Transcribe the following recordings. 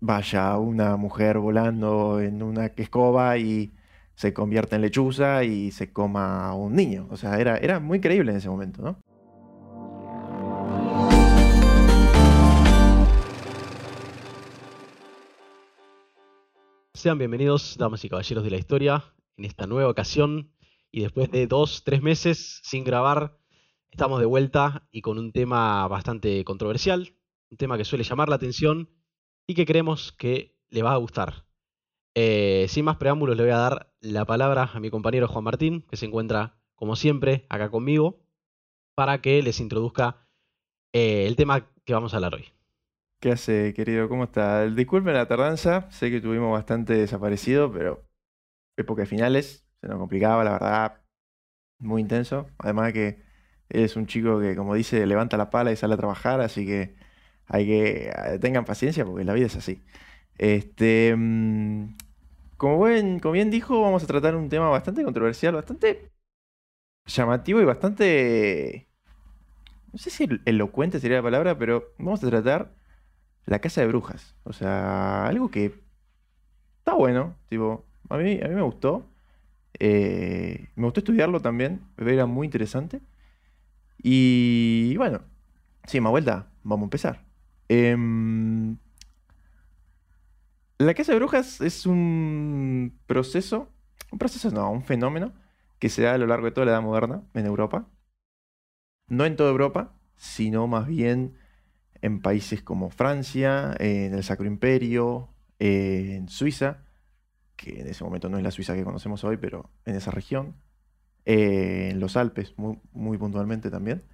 vaya una mujer volando en una escoba y se convierta en lechuza y se coma a un niño. O sea, era, era muy creíble en ese momento, ¿no? Sean bienvenidos, damas y caballeros de la historia, en esta nueva ocasión y después de dos, tres meses sin grabar, estamos de vuelta y con un tema bastante controversial, un tema que suele llamar la atención y que creemos que le va a gustar. Eh, sin más preámbulos, le voy a dar la palabra a mi compañero Juan Martín, que se encuentra, como siempre, acá conmigo, para que les introduzca eh, el tema que vamos a hablar hoy. ¿Qué hace, querido? ¿Cómo está? Disculpen la tardanza, sé que tuvimos bastante desaparecido, pero época de finales, se nos complicaba, la verdad, muy intenso. Además que es un chico que, como dice, levanta la pala y sale a trabajar, así que hay que eh, tengan paciencia porque la vida es así. Este, mm, como, como bien dijo, vamos a tratar un tema bastante controversial, bastante llamativo y bastante, no sé si elocuente sería la palabra, pero vamos a tratar la casa de brujas. O sea, algo que está bueno, tipo, a mí, a mí me gustó. Eh, me gustó estudiarlo también, era muy interesante. Y bueno, sí, más vuelta, vamos a empezar. Em, la casa de brujas es un proceso, un proceso no, un fenómeno que se da a lo largo de toda la Edad Moderna en Europa. No en toda Europa, sino más bien en países como Francia, en el Sacro Imperio, en Suiza, que en ese momento no es la Suiza que conocemos hoy, pero en esa región, eh, en los Alpes muy, muy puntualmente también.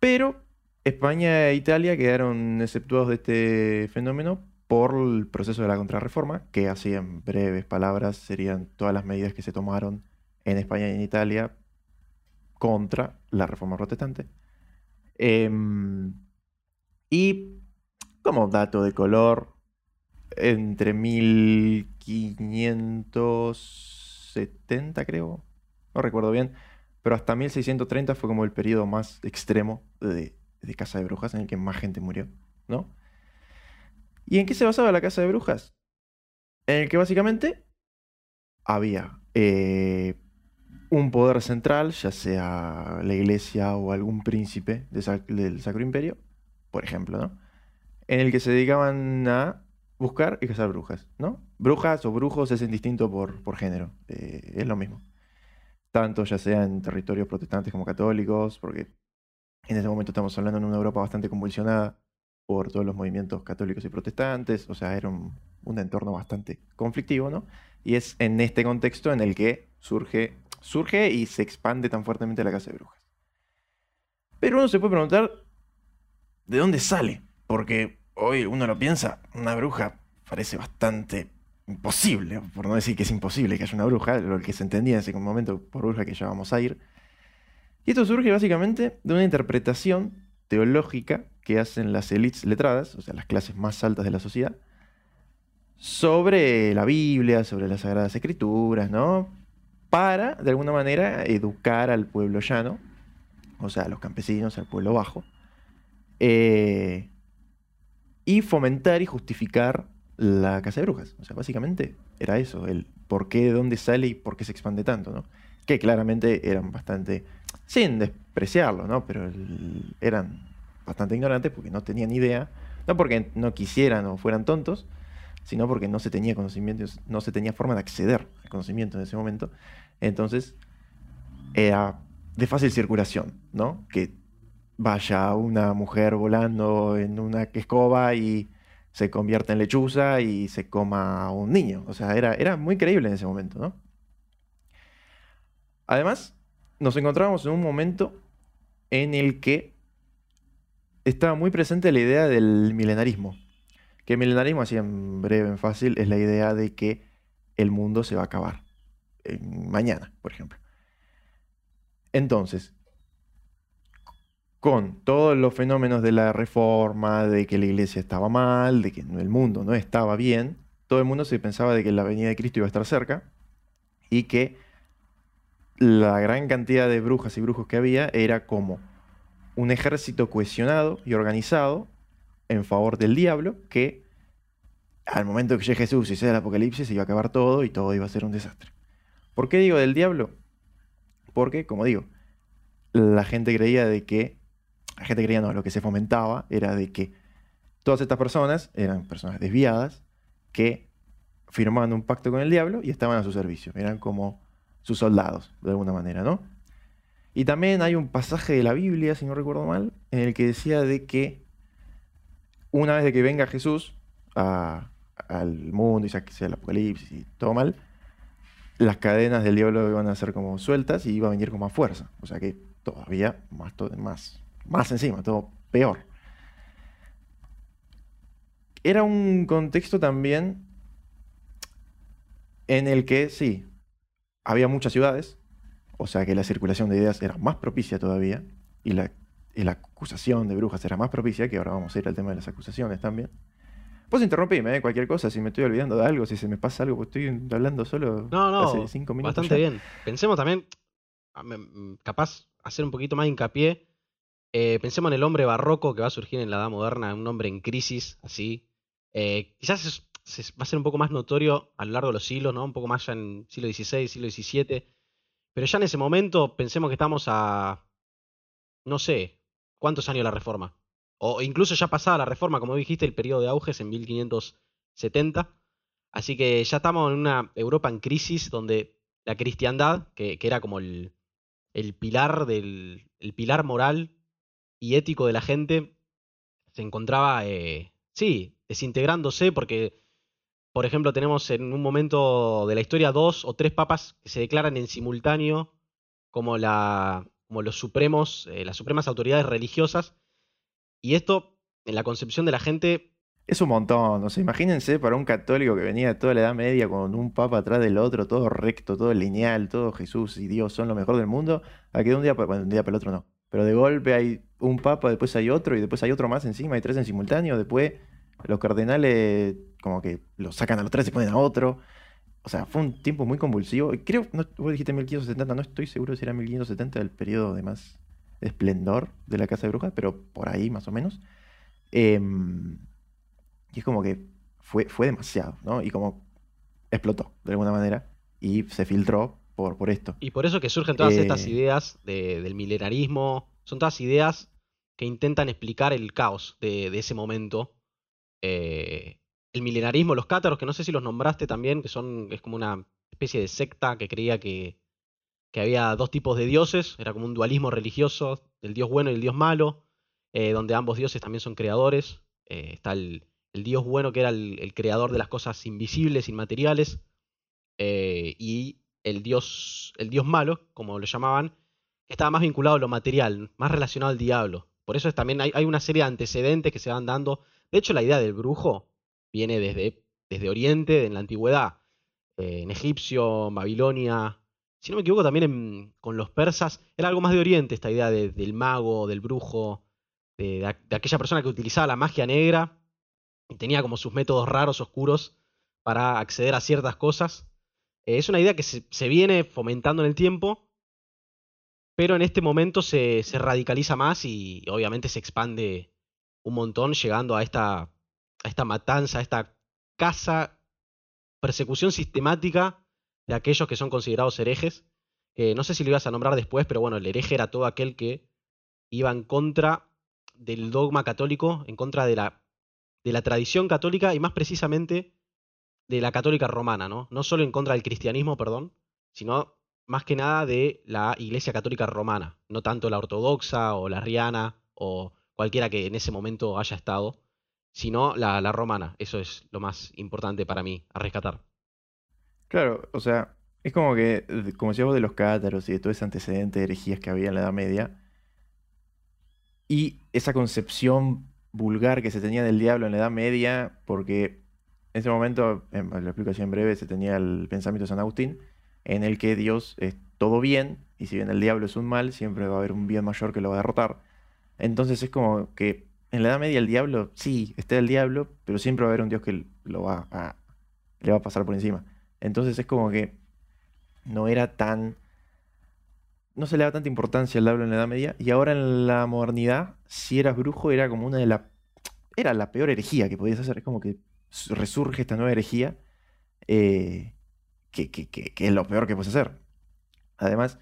Pero España e Italia quedaron exceptuados de este fenómeno por el proceso de la contrarreforma, que así en breves palabras serían todas las medidas que se tomaron en España y en Italia contra la reforma protestante. Em, y como dato de color, entre 1570 creo, no recuerdo bien, pero hasta 1630 fue como el periodo más extremo de, Casa de Brujas en el que más gente murió, ¿no? ¿Y en qué se basaba la Casa de Brujas? En el que básicamente había eh, un poder central, ya sea la iglesia o algún príncipe del Sacro Imperio, por ejemplo, ¿no? En el que se dedicaban a buscar y cazar brujas, ¿no? Brujas o brujos es indistinto por, por género, eh, es lo mismo. Tanto ya sea en territorios protestantes como católicos, porque en ese momento estamos hablando en una Europa bastante convulsionada por todos los movimientos católicos y protestantes, o sea, era un, un entorno bastante conflictivo, ¿no? Y es en este contexto en el que surge, surge y se expande tan fuertemente la casa de brujas. Pero uno se puede preguntar, ¿de dónde sale? Porque hoy uno lo piensa, una bruja parece bastante imposible, por no decir que es imposible que haya una bruja, lo que se entendía en ese momento por bruja que ya vamos a ir. Y esto surge básicamente de una interpretación teológica que hacen las élites letradas, o sea, las clases más altas de la sociedad, sobre la Biblia, sobre las Sagradas Escrituras, ¿no? Para, de alguna manera, educar al pueblo llano, o sea, a los campesinos, al pueblo bajo, eh, y fomentar y justificar la casa de brujas. O sea, básicamente era eso, el por qué, de dónde sale y por qué se expande tanto, ¿no? Que claramente eran bastante, sin despreciarlo, ¿no? Pero eran bastante ignorantes porque no tenían idea, no porque no quisieran o fueran tontos, sino porque no se tenía conocimiento, no se tenía forma de acceder al conocimiento en ese momento. Entonces, era de fácil circulación, ¿no? Que vaya una mujer volando en una escoba y se convierta en lechuza y se coma a un niño. O sea, era, era muy creíble en ese momento, ¿no? Además, nos encontrábamos en un momento en el que estaba muy presente la idea del milenarismo. Que el milenarismo, así en breve, en fácil, es la idea de que el mundo se va a acabar. mañana, por ejemplo. Entonces, con todos los fenómenos de la reforma, de que la iglesia estaba mal, de que el mundo no estaba bien, todo el mundo se pensaba de que la venida de Cristo iba a estar cerca y que la gran cantidad de brujas y brujos que había era como un ejército cohesionado y organizado en favor del diablo que al momento que llegue Jesús y sea el apocalipsis, se iba a acabar todo y todo iba a ser un desastre. ¿Por qué digo del diablo? Porque, como digo, la gente creía de que, la gente creía no, lo que se fomentaba era de que todas estas personas eran personas desviadas que firmaban un pacto con el diablo y estaban a su servicio, eran como sus soldados, de alguna manera, ¿no? Y también hay un pasaje de la Biblia, si no recuerdo mal, en el que decía de que una vez de que venga Jesús al mundo y sea el apocalipsis y todo mal, las cadenas del diablo iban a ser como sueltas y iba a venir con más fuerza. O sea que todavía más, más, más encima, todo peor. Era un contexto también en el que sí, había muchas ciudades, o sea que la circulación de ideas era más propicia todavía, y la, la acusación de brujas era más propicia, que ahora vamos a ir al tema de las acusaciones también. Pues interrumpirme, ¿eh? cualquier cosa, si me estoy olvidando de algo, si se me pasa algo, pues estoy hablando solo no, no, hace cinco minutos. Bastante bien. Pensemos también, mm, capaz, hacer un poquito más hincapié. Eh, pensemos en el hombre barroco que va a surgir en la edad moderna, un hombre en crisis, así. Eh, quizás va a ser un poco más notorio a lo largo de los siglos, ¿no? Un poco más ya en siglo XVI, siglo XVII. Pero ya en ese momento pensemos que estamos a, no sé, ¿cuántos años la reforma? o incluso ya pasada la reforma, como dijiste, el periodo de auge es en 1570. Así que ya estamos en una Europa en crisis donde la cristiandad, que, era como el, pilar del el pilar moral y ético de la gente, se encontraba, eh, sí, desintegrándose porque, por ejemplo, tenemos en un momento de la historia dos o tres papas que se declaran en simultáneo como, la, los supremos, eh, las supremas autoridades religiosas y esto, en la concepción de la gente... Es un montón, o sea, imagínense para un católico que venía de toda la Edad Media con un papa atrás del otro, todo recto, todo lineal, todo Jesús y Dios son lo mejor del mundo, a que de un día, bueno, un día para el otro no. Pero de golpe hay un papa, después hay otro y después hay otro más encima, hay tres en simultáneo, después los cardenales como que los sacan a los tres y ponen a otro. O sea, fue un tiempo muy convulsivo. Creo, no, vos dijiste 1570, no estoy seguro si era 1570 el periodo de más esplendor de la Casa de Brujas, pero por ahí más o menos. Em, y es como que fue, fue demasiado, ¿no? Y como explotó de alguna manera y se filtró por, por esto. Y por eso que surgen todas estas eh, ideas del milenarismo, son todas ideas que intentan explicar el caos de, ese momento. Eh, el milenarismo, los cátaros, que no sé si los nombraste también, que son, es como una especie de secta que creía que que había dos tipos de dioses, era como un dualismo religioso, el dios bueno y el dios malo, eh, donde ambos dioses también son creadores. Eh, está el, dios bueno que era el, creador de las cosas invisibles, inmateriales, y el dios, el dios malo, como lo llamaban, estaba más vinculado a lo material, más relacionado al diablo. Por eso también hay, hay, una serie de antecedentes que se van dando. De hecho, la idea del brujo viene desde, desde Oriente, en la antigüedad, en Egipcio, Babilonia, si no me equivoco, también con los persas, era algo más de Oriente esta idea del mago, del brujo, de, aquella persona que utilizaba la magia negra y tenía como sus métodos raros, oscuros, para acceder a ciertas cosas. Eh, es una idea que se, viene fomentando en el tiempo, pero en este momento se, se radicaliza más y, obviamente se expande un montón, llegando a esta, a esta matanza, a esta casa, persecución sistemática de aquellos que son considerados herejes. no sé si lo ibas a nombrar después, pero bueno, el hereje era todo aquel que iba en contra del dogma católico, en contra de la, de la tradición católica y más precisamente de la católica romana, ¿no? No solo en contra del cristianismo, perdón, sino más que nada de la Iglesia Católica Romana, no tanto la ortodoxa o la riana o cualquiera que en ese momento haya estado, sino la, la romana. Eso es lo más importante para mí a rescatar. Claro, o sea, es como que, como decíamos de los cátaros y de todo ese antecedente de herejías que había en la Edad Media, y esa concepción vulgar que se tenía del diablo en la Edad Media, porque en ese momento, en la explicación breve, se tenía el pensamiento de San Agustín, en el que Dios es todo bien, y si bien el diablo es un mal, siempre va a haber un bien mayor que lo va a derrotar. Entonces es como que en la Edad Media el diablo, sí, está el diablo, pero siempre va a haber un Dios que lo va a, le va a pasar por encima. Entonces es como que no era tan... No se le daba tanta importancia al diablo en la Edad Media. Y ahora en la modernidad, si eras brujo, era como una de las... Era la peor herejía que podías hacer. Es como que resurge esta nueva herejía eh, que, que- que- que es lo peor que puedes hacer. Además,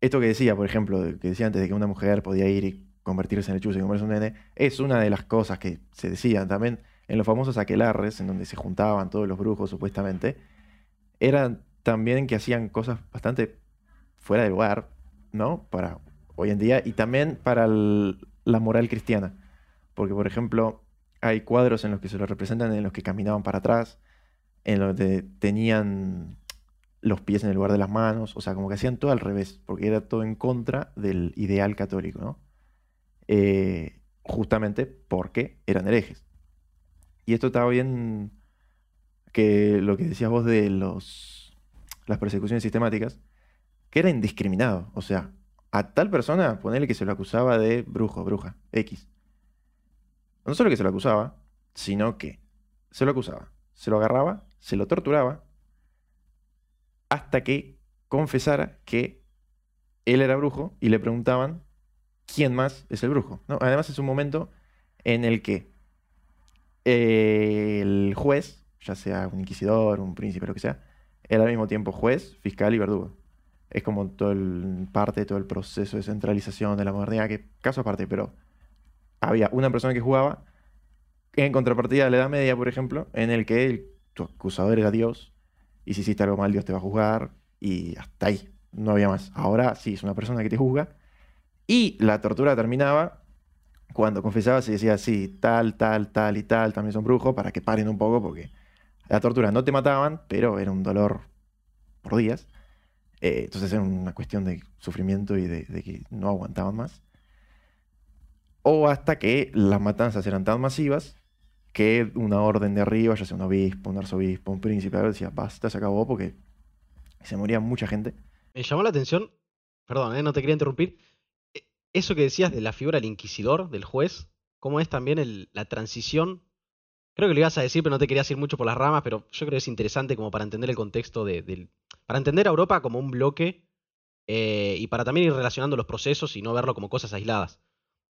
esto que decía, por ejemplo, que decía antes de que una mujer podía ir y convertirse en lechuza y comerse un nene, es una de las cosas que se decían también en los famosos aquelarres, en donde se juntaban todos los brujos supuestamente, eran también que hacían cosas bastante fuera de lugar, ¿no? Para hoy en día y también para la moral cristiana. Porque, por ejemplo, hay cuadros en los que se lo representan en los que caminaban para atrás, en los que tenían los pies en el lugar de las manos, o sea, como que hacían todo al revés, porque era todo en contra del ideal católico, ¿no? Eh, justamente porque eran herejes. Y esto estaba bien que lo que decías vos de los, las persecuciones sistemáticas, que era indiscriminado, o sea, a tal persona, ponerle que se lo acusaba de brujo, bruja, X. No solo que se lo acusaba, sino que se lo acusaba, se lo agarraba, se lo torturaba, hasta que confesara que él era brujo y le preguntaban quién más es el brujo. Además es un momento en el que eh, el juez, ya sea un inquisidor, un príncipe, lo que sea, era al mismo tiempo juez, fiscal y verdugo. Es como todo el, parte todo el proceso de centralización de la modernidad, que caso aparte, pero había una persona que jugaba en contrapartida de la Edad Media, por ejemplo, en el que el- tu acusador era Dios, y si hiciste algo mal, Dios te va a juzgar, y hasta ahí, no había más. Ahora sí, es una persona que te juzga, y la tortura terminaba cuando confesabas y decías, sí, tal, tal, tal y tal, también son brujos, para que paren un poco, porque la tortura no te mataban, pero era un dolor por días. Eh, entonces era una cuestión de sufrimiento y de, que no aguantaban más. O hasta que las matanzas eran tan masivas que una orden de arriba, ya sea un obispo, un arzobispo, un príncipe, decía, basta, se acabó porque se moría mucha gente. Me llamó la atención, perdón, eh, no te quería interrumpir, eso que decías de la figura del inquisidor, del juez, cómo es también la transición. Creo que lo ibas a decir, pero no te querías ir mucho por las ramas, pero yo creo que es interesante como para entender el contexto de. Para entender a Europa como un bloque eh, y para también ir relacionando los procesos y no verlo como cosas aisladas.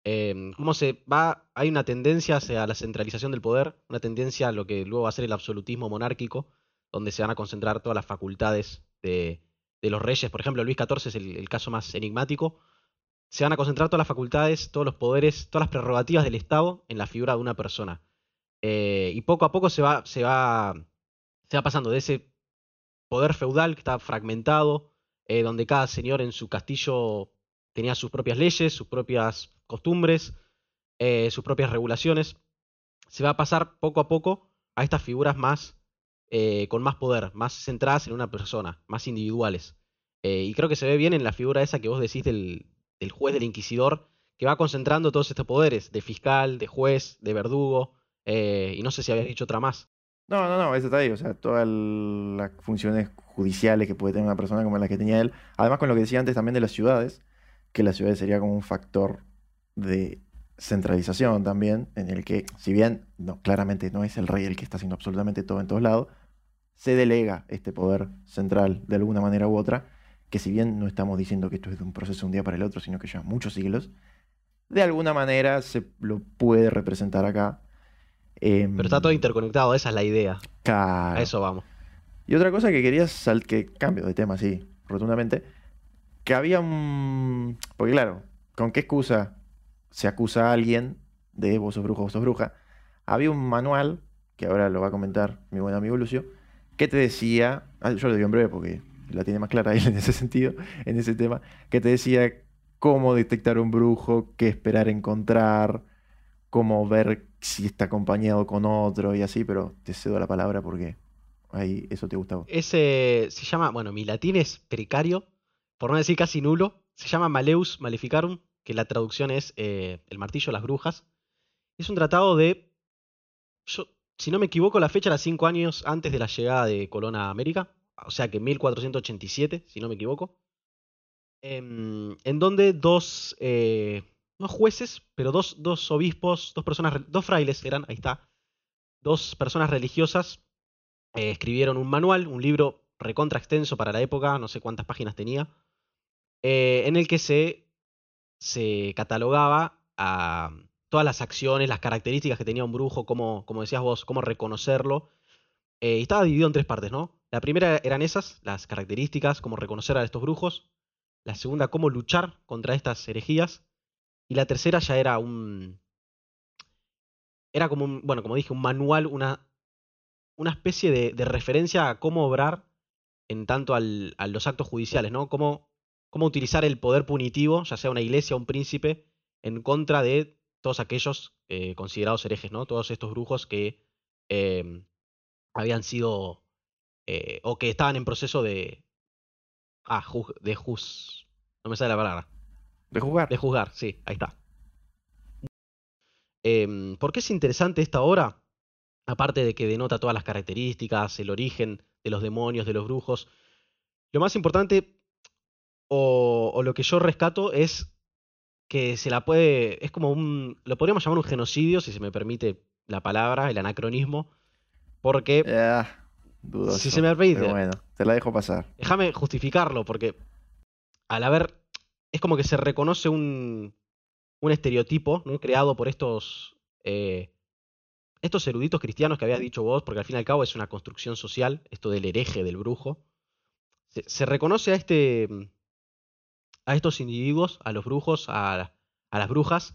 Eh, cómo se va, hay una tendencia hacia la centralización del poder, una tendencia a lo que luego va a ser el absolutismo monárquico, donde se van a concentrar todas las facultades de, de los reyes. Por ejemplo, Luis XIV es el caso más enigmático. Se van a concentrar todas las facultades, todos los poderes, todas las prerrogativas del Estado en la figura de una persona. Eh, y poco a poco se va, se, va, se va pasando de ese poder feudal que está fragmentado, eh, donde cada señor en su castillo tenía sus propias leyes, sus propias costumbres, eh, sus propias regulaciones. Se va a pasar poco a poco a estas figuras más con más poder, más centradas en una persona, más individuales. Y creo que se ve bien en la figura esa que vos decís del, del juez, del inquisidor, que va concentrando todos estos poderes, de fiscal, de juez, de verdugo, eh, y no sé si habías dicho otra más. No, no, no, eso está ahí. O sea, todas las funciones judiciales que puede tener una persona como la que tenía él. Además, con lo que decía antes también de las ciudades, que las ciudades sería como un factor de centralización también, en el que, si bien no, claramente no es el rey el que está haciendo absolutamente todo en todos lados, se delega este poder central de alguna manera u otra, que si bien no estamos diciendo que esto es de un proceso de un día para el otro, sino que lleva muchos siglos, de alguna manera se lo puede representar acá. Em, Pero está todo interconectado, esa es la idea. Claro. A eso vamos. Y otra cosa que quería sal que cambio de tema, sí, rotundamente, que había un... Porque claro, ¿con qué excusa se acusa a alguien de vos sos brujo, vos sos bruja? Había un manual, que ahora lo va a comentar mi buen amigo Lucio, que te decía, ah, yo lo digo en breve porque la tiene más clara él en ese sentido, en ese tema, que te decía cómo detectar un brujo, qué esperar encontrar, cómo ver si está acompañado con otro y así, pero te cedo la palabra porque ahí eso te gusta a vos. Ese se llama, bueno, mi latín es precario, por no decir casi nulo. Se llama Maleus Maleficarum, que la traducción es eh, El martillo de las brujas. Es un tratado de. Yo, si no me equivoco, la fecha era cinco años antes de la llegada de Colón a América. O sea que 1487, si no me equivoco. Em, en donde dos. eh, jueces, pero dos, dos obispos, dos personas, dos frailes eran, ahí está. Dos personas religiosas eh, escribieron un manual, un libro recontra extenso para la época, no sé cuántas páginas tenía, eh, en el que se, se catalogaba a, todas las acciones, las características que tenía un brujo, cómo, como decías vos, cómo reconocerlo. Y estaba dividido en tres partes, ¿no? La primera eran esas, las características, cómo reconocer a estos brujos. La segunda, cómo luchar contra estas herejías. Y la tercera ya era un. Era como un. Bueno, como dije, un manual, una. Una especie de, referencia a cómo obrar en tanto al, a los actos judiciales, ¿no? Cómo, cómo utilizar el poder punitivo, ya sea una iglesia un príncipe, en contra de todos aquellos eh, considerados herejes, ¿no? Todos estos brujos que eh, habían sido. Eh, o que estaban en proceso de. Ah, ju- de juz. No me sale la palabra. De jugar. De juzgar, sí, ahí está. Em, ¿Por qué es interesante esta obra? Aparte de que denota todas las características, el origen de los demonios, de los brujos. Lo más importante, o, o lo que yo rescato, es que se la puede. Es como un. Lo podríamos llamar un genocidio, si se me permite la palabra, el anacronismo. Porque. Ah, dudoso. Si se me permite. Pero bueno, te la dejo pasar. Déjame justificarlo, porque al haber. Es como que se reconoce un, un estereotipo ¿no? creado por estos. eh, estos eruditos cristianos que habías dicho vos, porque al fin y al cabo es una construcción social, esto del hereje, del brujo. Se, se reconoce a este. a estos individuos, a los brujos, a, a las brujas,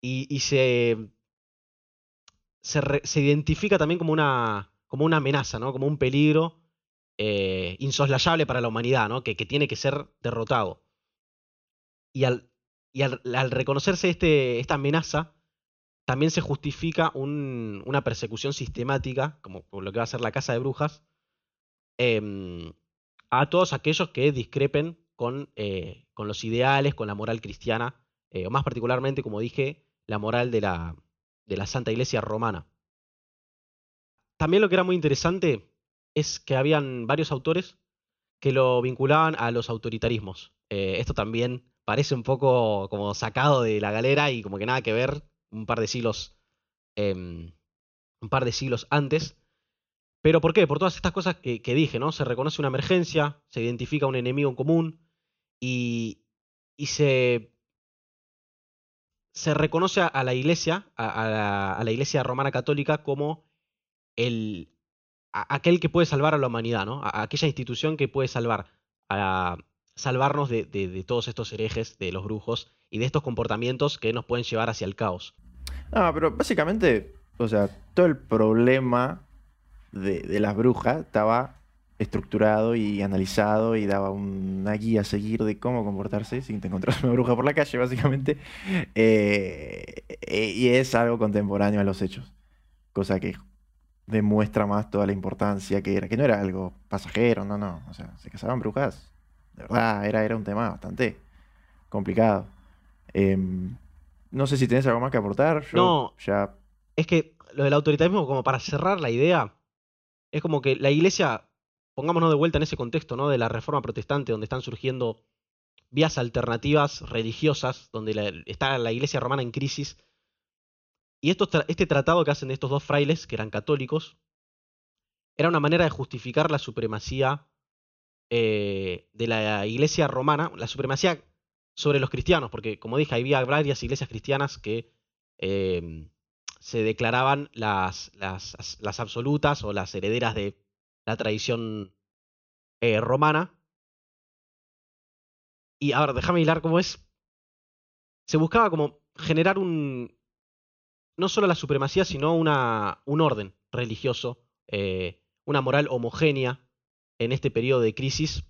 y, y se. Se, re- se identifica también como una. Como una amenaza, ¿no? Como un peligro eh, insoslayable para la humanidad, ¿no? Que, tiene que ser derrotado. Y al, reconocerse este, esta amenaza, también se justifica un- una persecución sistemática, como lo que va a ser la Casa de Brujas, em, a todos aquellos que discrepen con, eh, con los ideales, con la moral cristiana, eh, o más particularmente, como dije, la moral de la, de la Santa Iglesia Romana. También lo que era muy interesante es que habían varios autores que lo vinculaban a los autoritarismos. Eh, esto también parece un poco como sacado de la galera y como que nada que ver un par de siglos em, un par de siglos antes. ¿Pero por qué? Por todas estas cosas que, dije, ¿no? Se reconoce una emergencia, se identifica un enemigo en común y, se, se reconoce a, la iglesia, a la iglesia romana católica como el, aquel que puede salvar a la humanidad, ¿no? A, aquella institución que puede salvar, salvarnos de, todos estos herejes, de los brujos y de estos comportamientos que nos pueden llevar hacia el caos. No, pero básicamente, o sea, todo el problema de, las brujas estaba estructurado y analizado y daba una guía a seguir de cómo comportarse sin te encontrar una bruja por la calle, básicamente. Eh, eh, y es algo contemporáneo a los hechos, cosa que demuestra más toda la importancia que era, que no era algo pasajero, no, no, o sea, se casaban brujas, de verdad, era, era un tema bastante complicado. Em, no sé si tenés algo más que aportar. Yo No. ya. Es que lo del autoritarismo, como para cerrar la idea, es como que la iglesia, pongámonos de vuelta en ese contexto, ¿no? De la reforma protestante, donde están surgiendo vías alternativas religiosas, donde la- está la iglesia romana en crisis. Y este tratado que hacen estos dos frailes, que eran católicos, era una manera de justificar la supremacía eh, de la iglesia romana, la supremacía sobre los cristianos, porque como dije, había varias iglesias cristianas que eh, se declaraban las, las, las absolutas o las herederas de la tradición eh, romana. Y ahora, déjame hilar cómo es. Se buscaba como generar un. No solo la supremacía, sino una, un orden religioso, eh, una moral homogénea en este periodo de crisis.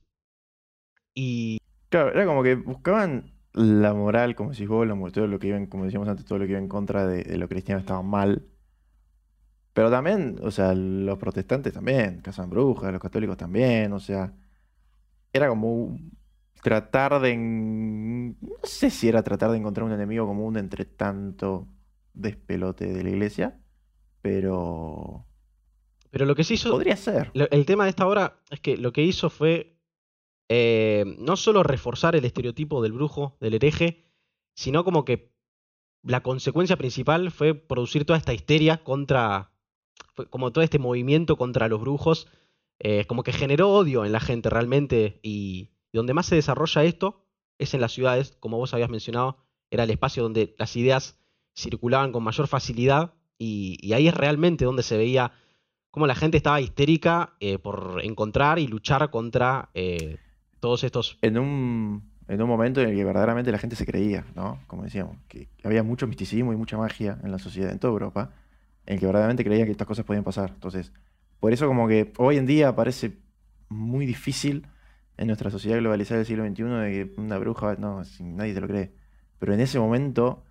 Y Claro, era como que buscaban la moral, como si vos, todo lo que iba en- como decíamos antes, todo lo que iba en contra de, de lo cristiano estaba mal. Pero también, o sea, los protestantes también, cazaban brujas, los católicos también, o sea, era como tratar de, no sé si era tratar de encontrar un enemigo común entre tanto despelote de la iglesia, pero pero lo que se hizo. podría ser. El tema de esta obra es que lo que hizo fue eh, no solo reforzar el estereotipo del brujo, del hereje, sino como que la consecuencia principal fue producir toda esta histeria contra, como todo este movimiento contra los brujos, eh, como que generó odio en la gente realmente y, y donde más se desarrolla esto es en las ciudades, como vos habías mencionado, era el espacio donde las ideas circulaban con mayor facilidad y, ahí es realmente donde se veía cómo la gente estaba histérica eh, por encontrar y luchar contra eh, todos estos... En un, en un momento en el que verdaderamente la gente se creía, ¿no? Como decíamos, que había mucho misticismo y mucha magia en la sociedad, en toda Europa, en el que verdaderamente creían que estas cosas podían pasar. Entonces, por eso como que hoy en día parece muy difícil en nuestra sociedad globalizada del siglo XXI de que una bruja, no, nadie te lo cree. Pero en ese momento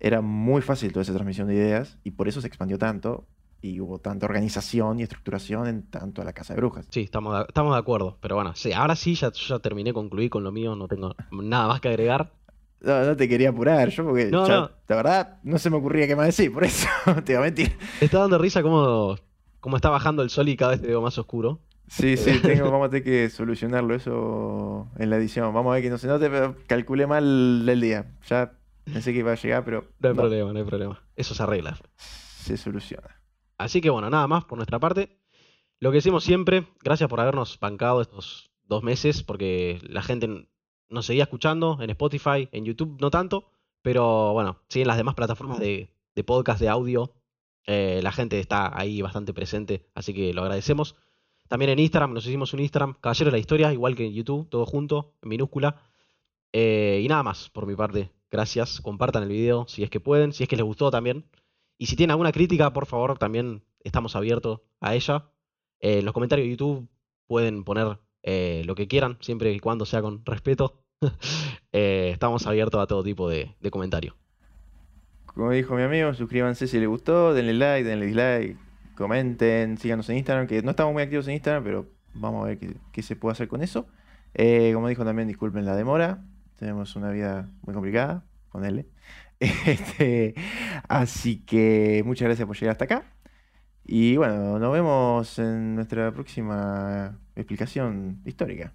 era muy fácil toda esa transmisión de ideas y por eso se expandió tanto y hubo tanta organización y estructuración en tanto a la casa de brujas. Sí, estamos de, estamos de acuerdo. Pero bueno, sí, ahora sí, ya, ya terminé, concluí con lo mío, no tengo nada más que agregar. No, no te quería apurar, yo porque no, la verdad no se me ocurría qué más decir, por eso te iba a mentir. está dando risa cómo, cómo está bajando el sol y cada vez te veo más oscuro. Sí, sí, tengo, vamos a tener que solucionarlo eso en la edición. Vamos a ver que no se note, pero calculé mal el día. Ya pensé que iba a llegar, pero. No hay problema, no hay problema. Eso se arregla. Se soluciona. Así que bueno, nada más por nuestra parte. Lo que decimos siempre, gracias por habernos bancado estos dos meses, porque la gente nos seguía escuchando en Spotify, en YouTube no tanto, pero bueno, sí en las demás plataformas de, podcast, de audio, eh, la gente está ahí bastante presente, así que lo agradecemos. También en Instagram, nos hicimos un Instagram, Caballero de la Historia, igual que en YouTube, todo junto, en minúscula. Eh, y nada más por mi parte. Gracias. Compartan el video si es que pueden, si es que les gustó también. Y si tienen alguna crítica, por favor, también estamos abiertos a ella. Eh, en los comentarios de YouTube pueden poner eh, lo que quieran, siempre y cuando sea con respeto. estamos abiertos a todo tipo de, de comentarios. Como dijo mi amigo, suscríbanse si les gustó, denle like, denle dislike comenten, síganos en Instagram, que no estamos muy activos en Instagram, pero vamos a ver qué, se puede hacer con eso. Como dijo también, disculpen la demora, tenemos una vida muy complicada, con él. Este, así que muchas gracias por llegar hasta acá. Y bueno, nos vemos en nuestra próxima explicación histórica.